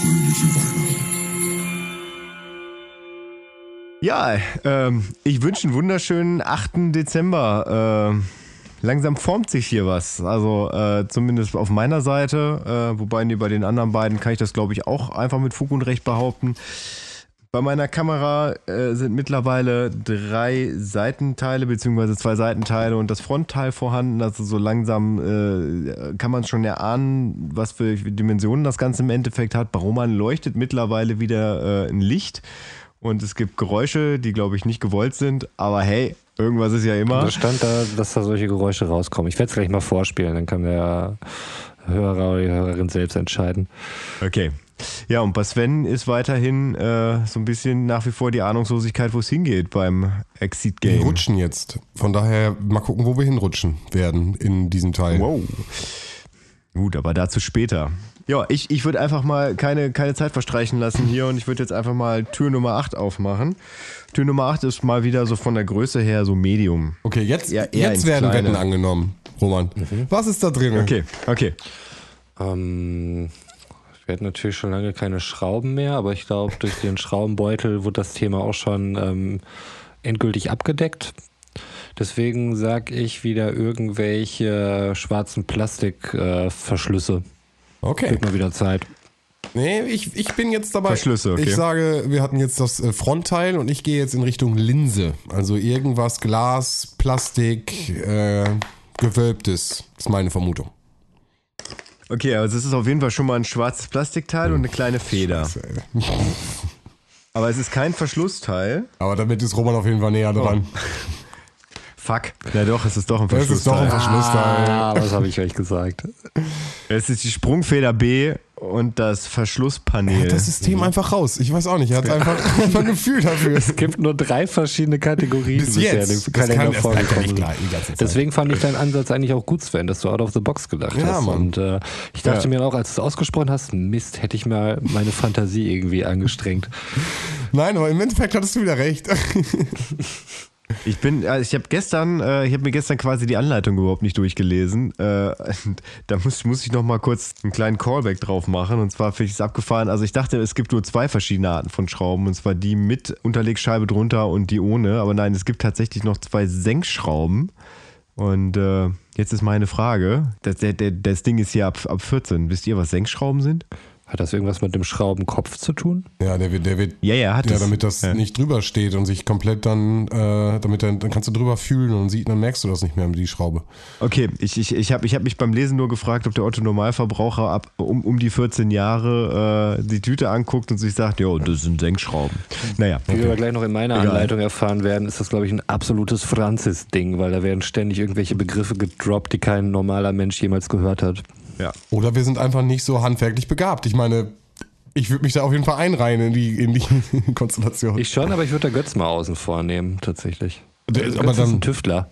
fröhliche Weihnachten. Ja, ähm, ich wünsche einen wunderschönen 8. Dezember. Äh, langsam formt sich hier was. Also äh, zumindest auf meiner Seite. Äh, wobei nee, bei den anderen beiden kann ich das, glaube ich, auch einfach mit Fug und Recht behaupten. Bei meiner Kamera äh, sind mittlerweile drei Seitenteile beziehungsweise zwei Seitenteile und das Frontteil vorhanden. Also so langsam äh, kann man schon erahnen, was für Dimensionen das Ganze im Endeffekt hat. Baroman leuchtet mittlerweile wieder äh, ein Licht und es gibt Geräusche, die glaube ich nicht gewollt sind. Aber hey, irgendwas ist ja immer. Da stand da, dass da solche Geräusche rauskommen. Ich werde es gleich mal vorspielen, dann kann der Hörer oder die Hörerin selbst entscheiden. Okay. Ja, und bei Sven ist weiterhin äh, so ein bisschen nach wie vor die Ahnungslosigkeit, wo es hingeht beim Exit Game. Wir rutschen jetzt. Von daher mal gucken, wo wir hinrutschen werden in diesem Teil. Wow. Gut, aber dazu später. Ja, ich, ich würde einfach mal keine, keine Zeit verstreichen lassen hier und ich würde jetzt einfach mal Tür Nummer 8 aufmachen. Tür Nummer 8 ist mal wieder so von der Größe her so Medium. Okay, jetzt, Ja, jetzt werden Kleine. Wetten angenommen, Roman. Was ist da drin? Okay, okay. Ähm, wir hatten natürlich schon lange keine Schrauben mehr, aber ich glaube, durch den Schraubenbeutel wurde das Thema auch schon ähm, endgültig abgedeckt. Deswegen sage ich wieder irgendwelche schwarzen Plastikverschlüsse. Äh. Okay. Wird mal wieder Zeit. Nee, ich, ich bin jetzt dabei. Verschlüsse, okay. Ich sage, wir hatten jetzt das äh, Frontteil und ich gehe jetzt in Richtung Linse. Also irgendwas Glas, Plastik, äh, gewölbtes. ist meine Vermutung. Okay, also es ist auf jeden Fall schon mal ein schwarzes Plastikteil und eine kleine Feder. Aber es ist kein Verschlussteil. Aber damit ist Roman auf jeden Fall näher dran. Fuck. Ja doch, es ist doch ein Das ist doch ein Verschlussteil. Verschlussteil. Ah, was habe ich euch gesagt? Es ist die Sprungfeder B und das Verschlusspanel. Das System einfach raus. Ich weiß auch nicht. Er hat einfach, einfach ein Gefühl dafür. Es gibt nur drei verschiedene Kategorien Bis bisher, jetzt. Das Kalender vorgekommen nicht sind. gleich die ganze Zeit. Deswegen fand ich deinen Ansatz eigentlich auch gut, Sven, dass du out of the box gedacht Ja, hast. Mann. Und äh, ich dachte Ja. mir auch, als du es ausgesprochen hast, Mist, hätte ich mal meine Fantasie irgendwie angestrengt. Nein, aber im Endeffekt hattest du wieder recht. Ich bin, also ich habe gestern, äh, ich habe mir gestern quasi die Anleitung überhaupt nicht durchgelesen. Äh, da muss, muss ich noch mal kurz einen kleinen Callback drauf machen. Und zwar finde ich es abgefahren. Also ich dachte, es gibt nur zwei verschiedene Arten von Schrauben. Und zwar die mit Unterlegscheibe drunter und die ohne. Aber nein, es gibt tatsächlich noch zwei Senkschrauben. Und äh, jetzt ist meine Frage. Das, der, der, das Ding ist hier ab, ab 14. Wisst ihr, was Senkschrauben sind? Hat das irgendwas mit dem Schraubenkopf zu tun? Ja, der wird, der wird, Ja, ja, hat ja, es. damit das Ja. nicht drüber steht und sich komplett dann, äh, damit dann, dann kannst du drüber fühlen und sieht, dann merkst du das nicht mehr mit die Schraube. Okay, ich, ich, ich habe ich hab mich beim Lesen nur gefragt, ob der Otto Normalverbraucher ab um, um die 14 Jahre äh, die Tüte anguckt und sich sagt, jo, das sind Senkschrauben. Naja, Wie wir aber gleich noch in meiner Egal. Anleitung erfahren werden, ist das, glaube ich, ein absolutes Franzis-Ding, weil da werden ständig irgendwelche Begriffe gedroppt, die kein normaler Mensch jemals gehört hat. Ja. Oder wir sind einfach nicht so handwerklich begabt. Ich meine, ich würde mich da auf jeden Fall einreihen in die, in die Konstellation. Ich schon, aber ich würde da Götz mal außen vornehmen, tatsächlich. Der- Götz aber ist dann- ein Tüftler.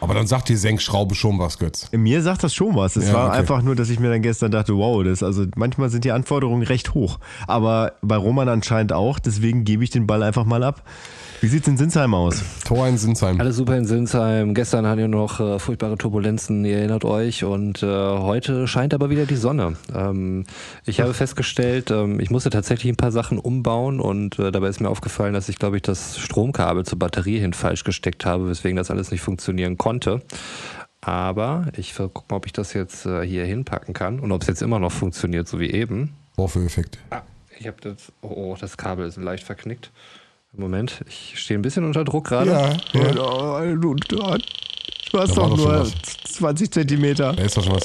Aber dann sagt die Senkschraube schon was, Götz. Mir sagt das schon was. Es Ja, war okay. einfach nur, dass ich mir dann gestern dachte, wow, das also manchmal sind die Anforderungen recht hoch. Aber bei Roman anscheinend auch, deswegen gebe ich den Ball einfach mal ab. Wie sieht's in Sinsheim aus? Tor in Sinsheim. Alles super in Sinsheim. Gestern hatten wir noch äh, furchtbare Turbulenzen, ihr erinnert euch. Und äh, heute scheint aber wieder die Sonne. Ähm, ich habe festgestellt, ähm, ich musste tatsächlich ein paar Sachen umbauen und äh, dabei ist mir aufgefallen, dass ich, glaube ich, das Stromkabel zur Batterie hin falsch gesteckt habe, weswegen das alles nicht funktionieren konnte. Aber ich gucke mal, ob ich das jetzt äh, hier hinpacken kann und ob es jetzt immer noch funktioniert, so wie eben. Vorführeffekt. Ah, ich habe das. Oh, oh, das Kabel ist leicht verknickt. Moment, ich stehe ein bisschen unter Druck gerade. Ja, ja. Du, du, du hast doch nur was. 20 Zentimeter. Da ist doch schon was.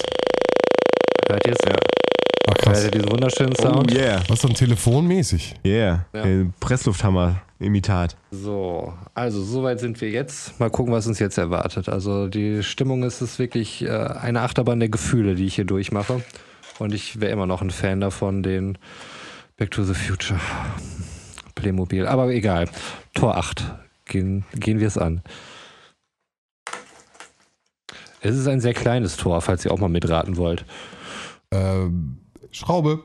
Hört ihr es? Ja. Ach Hört krass. ihr diesen wunderschönen Oh Sound? yeah. Was so ein Telefonmäßig. Yeah. Ja. Äh, Presslufthammer-Imitat. So, also soweit sind wir jetzt. Mal gucken, was uns jetzt erwartet. Also die Stimmung ist es wirklich äh, eine Achterbahn der Gefühle, die ich hier durchmache. Und ich wäre immer noch ein Fan davon, den Back to the Future Playmobil. Aber egal. Tor 8. Gehen, gehen wir es an. Es ist ein sehr kleines Tor, falls ihr auch mal mitraten wollt. Ähm, Schraube.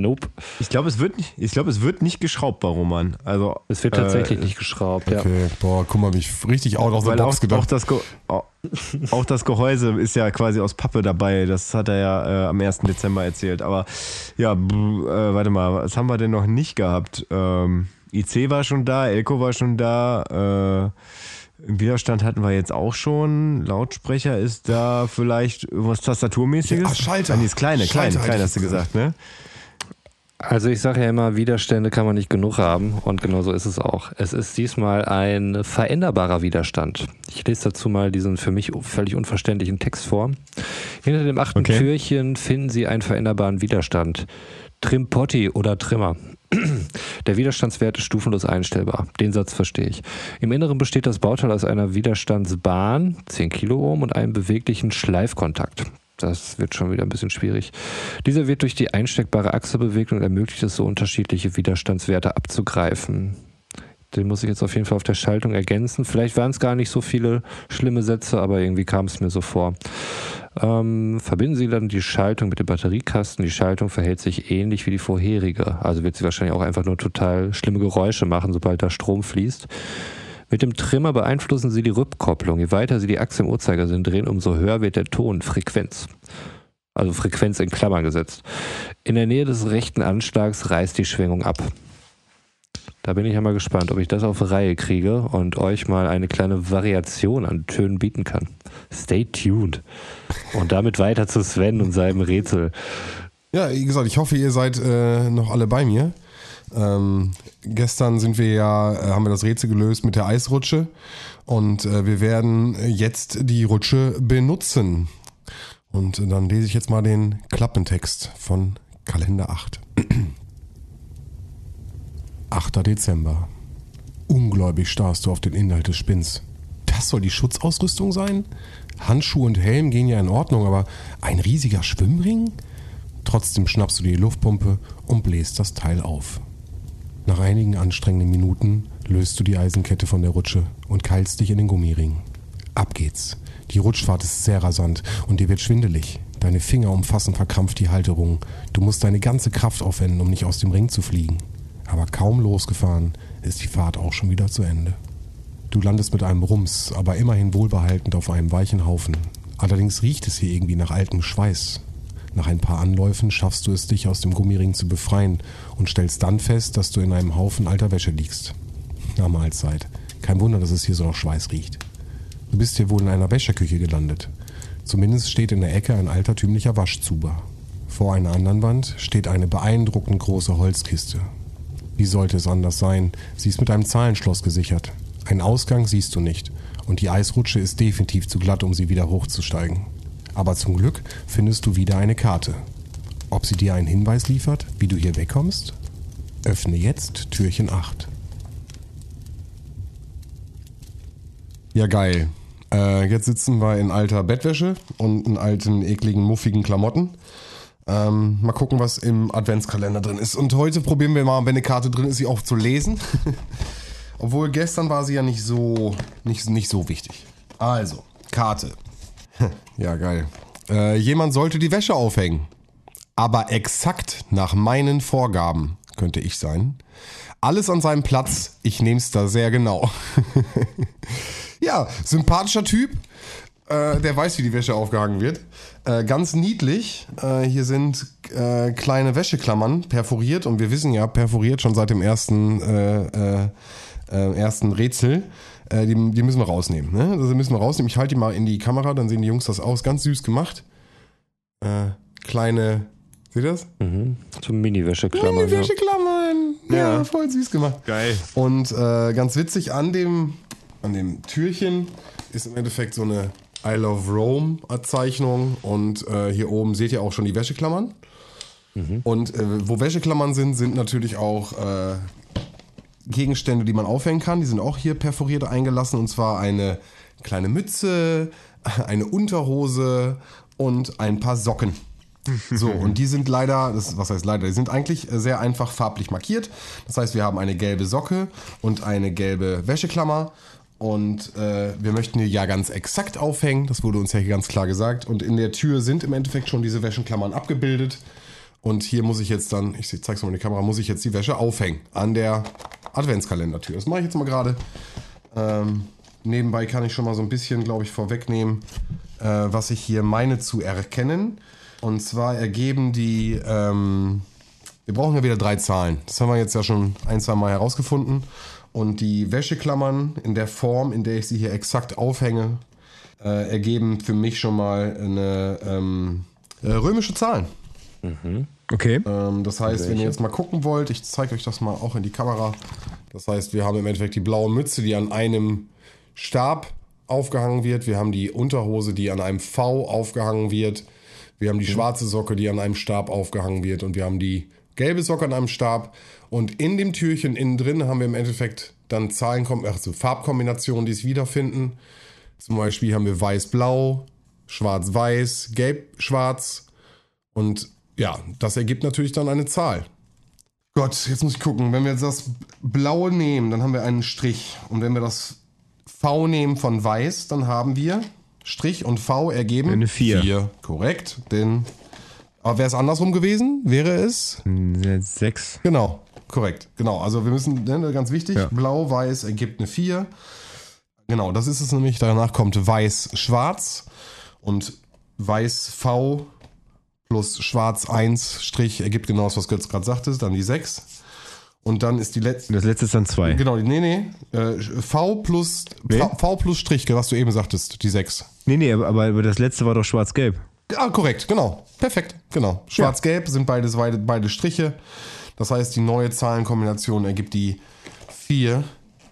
Nope. Ich glaube, es, wird nicht- ich glaub, es wird nicht geschraubt bei Roman. Also, Es wird tatsächlich nicht geschraubt, ja. Okay, boah, guck mal, mich richtig out of the Weil auch, box auch, gedacht. das Ge auch, auch das Gehäuse ist ja quasi aus Pappe dabei. Das hat er ja äh, am 1. Dezember erzählt. Aber ja, äh, warte mal, was haben wir denn noch nicht gehabt? Ähm, IC war schon da, Elko war schon da. Äh, Widerstand hatten wir jetzt auch schon. Lautsprecher ist da vielleicht irgendwas Tastaturmäßiges. Ja, ah, Schalter. Ah, nee, ist kleine, kleine, Schalter kleine hätte hast du gesagt, ne? Also ich sage ja immer, Widerstände kann man nicht genug haben und genau so ist es auch. Es ist diesmal ein veränderbarer Widerstand. Ich lese dazu mal diesen für mich völlig unverständlichen Text vor. Hinter dem achten Okay. Türchen finden Sie einen veränderbaren Widerstand. Trimpotti oder Trimmer. Der Widerstandswert ist stufenlos einstellbar. Den Satz verstehe ich. Im Inneren besteht das Bauteil aus einer Widerstandsbahn, 10 Kiloohm, und einem beweglichen Schleifkontakt. Das wird schon wieder ein bisschen schwierig. Dieser wird durch die einsteckbare Achse bewegt und ermöglicht es so unterschiedliche Widerstandswerte abzugreifen. Den muss ich jetzt auf jeden Fall auf der Schaltung ergänzen. Vielleicht waren es gar nicht so viele schlimme Sätze, aber irgendwie kam es mir so vor. Ähm, verbinden Sie dann die Schaltung mit dem Batteriekasten. Die Schaltung verhält sich ähnlich wie die vorherige. Also wird sie wahrscheinlich auch einfach nur total schlimme Geräusche machen, sobald da Strom fließt. Mit dem Trimmer beeinflussen Sie die Rückkopplung. Je weiter Sie die Achse im Uhrzeigersinn drehen, umso höher wird der Ton, Frequenz. Also Frequenz in Klammern gesetzt. In der Nähe des rechten Anschlags reißt die Schwingung ab. Da bin ich ja mal gespannt, ob ich das auf Reihe kriege und euch mal eine kleine Variation an Tönen bieten kann. Stay tuned. Und damit weiter zu Sven und seinem Rätsel. Ja, wie gesagt, ich hoffe, ihr seid äh, noch alle bei mir. Ähm, gestern sind wir ja, äh, haben wir das Rätsel gelöst mit der Eisrutsche und äh, wir werden jetzt die Rutsche benutzen. Und dann lese ich jetzt mal den Klappentext von Kalender 8. 8. Dezember. Ungläubig starrst du auf den Inhalt des Spinns. Das soll die Schutzausrüstung sein? Handschuhe und Helm gehen ja in Ordnung, aber ein riesiger Schwimmring? Trotzdem schnappst du die Luftpumpe und bläst das Teil auf. Nach einigen anstrengenden Minuten löst du die Eisenkette von der Rutsche und keilst dich in den Gummiring. Ab geht's. Die Rutschfahrt ist sehr rasant und dir wird schwindelig. Deine Finger umfassen verkrampft die Halterung. Du musst deine ganze Kraft aufwenden, um nicht aus dem Ring zu fliegen. Aber kaum losgefahren ist die Fahrt auch schon wieder zu Ende. Du landest mit einem Rums, aber immerhin wohlbehaltend auf einem weichen Haufen. Allerdings riecht es hier irgendwie nach altem Schweiß. Nach ein paar Anläufen schaffst du es, dich aus dem Gummiring zu befreien und stellst dann fest, dass du in einem Haufen alter Wäsche liegst. Na Mahlzeit. Kein Wunder, dass es hier so nach Schweiß riecht. Du bist hier wohl in einer Wäscherküche gelandet. Zumindest steht in der Ecke ein altertümlicher Waschzuber. Vor einer anderen Wand steht eine beeindruckend große Holzkiste. Wie sollte es anders sein? Sie ist mit einem Zahlenschloss gesichert. Einen Ausgang siehst du nicht und die Eisrutsche ist definitiv zu glatt, um sie wieder hochzusteigen. Aber zum Glück findest du wieder eine Karte. Ob sie dir einen Hinweis liefert, wie du hier wegkommst? Öffne jetzt Türchen 8. Ja, geil. Äh, jetzt sitzen wir in alter Bettwäsche und in alten, ekligen, muffigen Klamotten. Ähm, mal gucken, was im Adventskalender drin ist. Und heute probieren wir mal, wenn eine Karte drin ist, sie auch zu lesen. Obwohl gestern war sie ja nicht so, nicht, nicht so wichtig. Also, Karte. Ja, geil. Äh, jemand sollte die Wäsche aufhängen. Aber exakt nach meinen Vorgaben könnte ich sein. Alles an seinem Platz. Ich nehme es da sehr genau. ja, sympathischer Typ. Äh, der weiß, wie die Wäsche aufgehangen wird. Äh, ganz niedlich. Äh, hier sind äh, kleine Wäscheklammern perforiert und wir wissen ja, perforiert schon seit dem ersten, äh, ersten Rätsel. Äh, die, die müssen wir rausnehmen. Ne? Also müssen wir rausnehmen. Ich halte die mal in die Kamera, dann sehen die Jungs das aus. Ganz süß gemacht. Äh, kleine, seht ihr das? Mhm. Zum Mini-Wäscheklammern. Kleine Ja. Wäscheklammern. Ja, voll süß gemacht. Geil. Und äh, ganz witzig, an dem, an dem Türchen ist im Endeffekt so eine I Love Rome Zeichnung. Und äh, hier oben seht ihr auch schon die Wäscheklammern. Und äh, wo Wäscheklammern sind, sind natürlich auch äh, Gegenstände, die man aufhängen kann. Die sind auch hier perforiert eingelassen. Und zwar eine kleine Mütze, eine Unterhose und ein paar Socken. So, und die sind leider, das, was heißt leider, die sind eigentlich äh, sehr einfach farblich markiert. Das heißt, wir haben eine gelbe Socke und eine gelbe Wäscheklammer. Und äh, wir möchten die ja ganz exakt aufhängen. Das wurde uns ja hier ganz klar gesagt. Und in der Tür sind im Endeffekt schon diese Wäscheklammern abgebildet. Und hier muss ich jetzt dann, ich zeig's mal in die Kamera, muss ich jetzt die Wäsche aufhängen an der Adventskalendertür. Das mache ich jetzt mal gerade. Ähm, nebenbei kann ich schon mal so ein bisschen, glaube ich, vorwegnehmen, äh, was ich hier meine zu erkennen. Und zwar ergeben die, ähm, wir brauchen ja wieder drei Zahlen. Das haben wir jetzt ja schon ein, zwei Mal herausgefunden. Und die Wäscheklammern in der Form, in der ich sie hier exakt aufhänge, äh, ergeben für mich schon mal eine ähm, äh, römische Zahlen. Okay. Ähm, das heißt, wenn ihr jetzt mal gucken wollt, ich zeige euch das mal auch in die Kamera. Das heißt, wir haben im Endeffekt die blaue Mütze, die an einem Stab aufgehangen wird. Wir haben die Unterhose, die an einem V aufgehangen wird. Wir haben die schwarze Socke, die an einem Stab aufgehangen wird. Und wir haben die gelbe Socke an einem Stab. Und in dem Türchen innen drin haben wir im Endeffekt dann Zahlen, also Farbkombinationen, die es wiederfinden. Zum Beispiel haben wir weiß-blau, schwarz-weiß, gelb-schwarz. Und ja, das ergibt natürlich dann eine Zahl. Gott, jetzt muss ich gucken. Wenn wir jetzt das Blaue nehmen, dann haben wir einen Strich. Und wenn wir das V nehmen von Weiß, dann haben wir Strich und V ergeben Eine Vier. Vier, korrekt. Denn, aber wäre es andersrum gewesen, wäre es Sechs. Genau, korrekt. Genau, also wir müssen, ne, ganz wichtig, Ja. blau-weiß ergibt eine 4. Genau, das ist es nämlich. Danach kommt weiß-schwarz und weiß-v plus schwarz 1 Strich ergibt genau das, was Götz gerade sagte, dann die 6. Und dann ist die letzte. Das letzte ist dann zwei. Genau, nee, nee. Äh, v plus v, v plus Strich, was du eben sagtest, die 6. Nee, nee, aber, aber das letzte war doch schwarz-gelb. Ah, korrekt, genau. Perfekt, genau. Schwarz-Gelb sind beides beide, beide Striche. Das heißt, die neue Zahlenkombination ergibt die 4,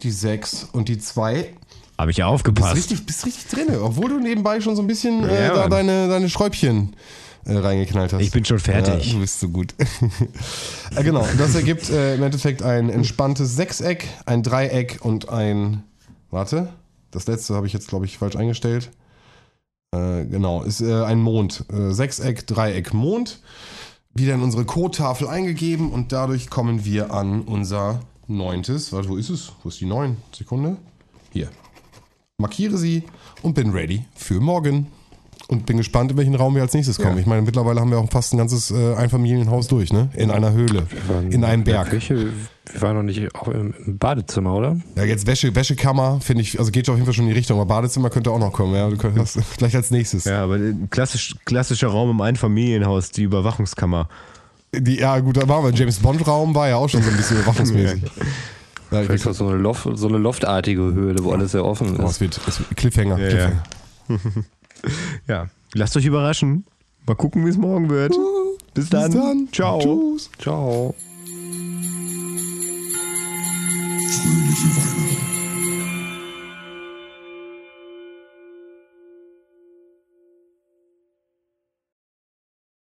die 6 und die 2. Habe ich ja Bist aufgepasst. richtig, bist richtig drin, obwohl du nebenbei schon so ein bisschen äh, Ja, da deine, deine Schräubchen äh, reingeknallt hast. Ich bin schon fertig. Ja, du bist so gut. äh, genau, das ergibt äh, im Endeffekt ein entspanntes Sechseck, ein Dreieck und ein. Warte, das letzte habe ich jetzt, glaube ich, falsch eingestellt. Äh, genau, ist äh, ein Mond. Äh, Sechseck, Dreieck, Mond. Wieder in unsere Codetafel eingegeben und dadurch kommen wir an unser neuntes. Warte, wo ist es? Wo ist die neun? Sekunde. Hier. Markiere sie und bin ready für morgen. Und bin gespannt, in welchen Raum wir als nächstes kommen. Ich meine, mittlerweile haben wir auch fast ein ganzes äh, Einfamilienhaus durch, ne? In einer Höhle. In einem Berg. Küche, wir waren noch nicht auch im im Badezimmer, oder? Ja, jetzt Wäsche, Wäschekammer, finde ich, also geht auf jeden Fall schon in die Richtung. Aber Badezimmer könnte auch noch kommen, ja. Du könntest gleich als nächstes. Ja, aber ein klassisch, klassischer Raum im Einfamilienhaus, die Überwachungskammer. Die, ja, gut, da waren wir. James Bond-Raum war ja auch schon so ein bisschen überwachungsmäßig. Ja, ich Vielleicht auch so eine, Loft, so eine loftartige Höhle, wo alles sehr offen Oh, ist. es wird, es wird Cliffhanger. Ja, Cliffhanger. Ja, lasst euch überraschen. Mal gucken, wie es morgen wird. Bis dann. Bis dann. Ciao. Tschüss. Ciao. Fröhliche Weihnachten.